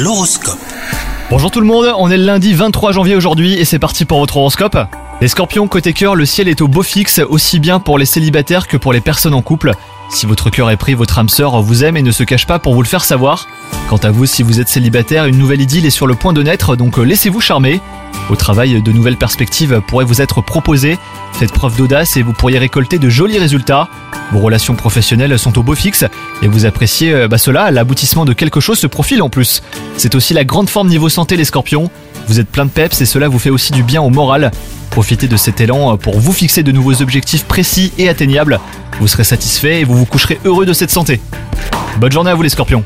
L'horoscope. Bonjour tout le monde, on est le lundi 23 janvier aujourd'hui et c'est parti pour votre horoscope. Les scorpions, côté cœur, le ciel est au beau fixe, aussi bien pour les célibataires que pour les personnes en couple. Si votre cœur est pris, votre âme sœur vous aime et ne se cache pas pour vous le faire savoir. Quant à vous, si vous êtes célibataire, une nouvelle idylle est sur le point de naître, donc euh, laissez-vous charmer. Au travail, de nouvelles perspectives pourraient vous être proposées. Faites preuve d'audace et vous pourriez récolter de jolis résultats. Vos relations professionnelles sont au beau fixe et vous appréciez euh, bah cela, l'aboutissement de quelque chose se profile en plus. C'est aussi la grande forme niveau santé les scorpions. Vous êtes plein de peps et cela vous fait aussi du bien au moral. Profitez de cet élan pour vous fixer de nouveaux objectifs précis et atteignables. Vous serez satisfait et vous vous coucherez heureux de cette santé. Bonne journée à vous les scorpions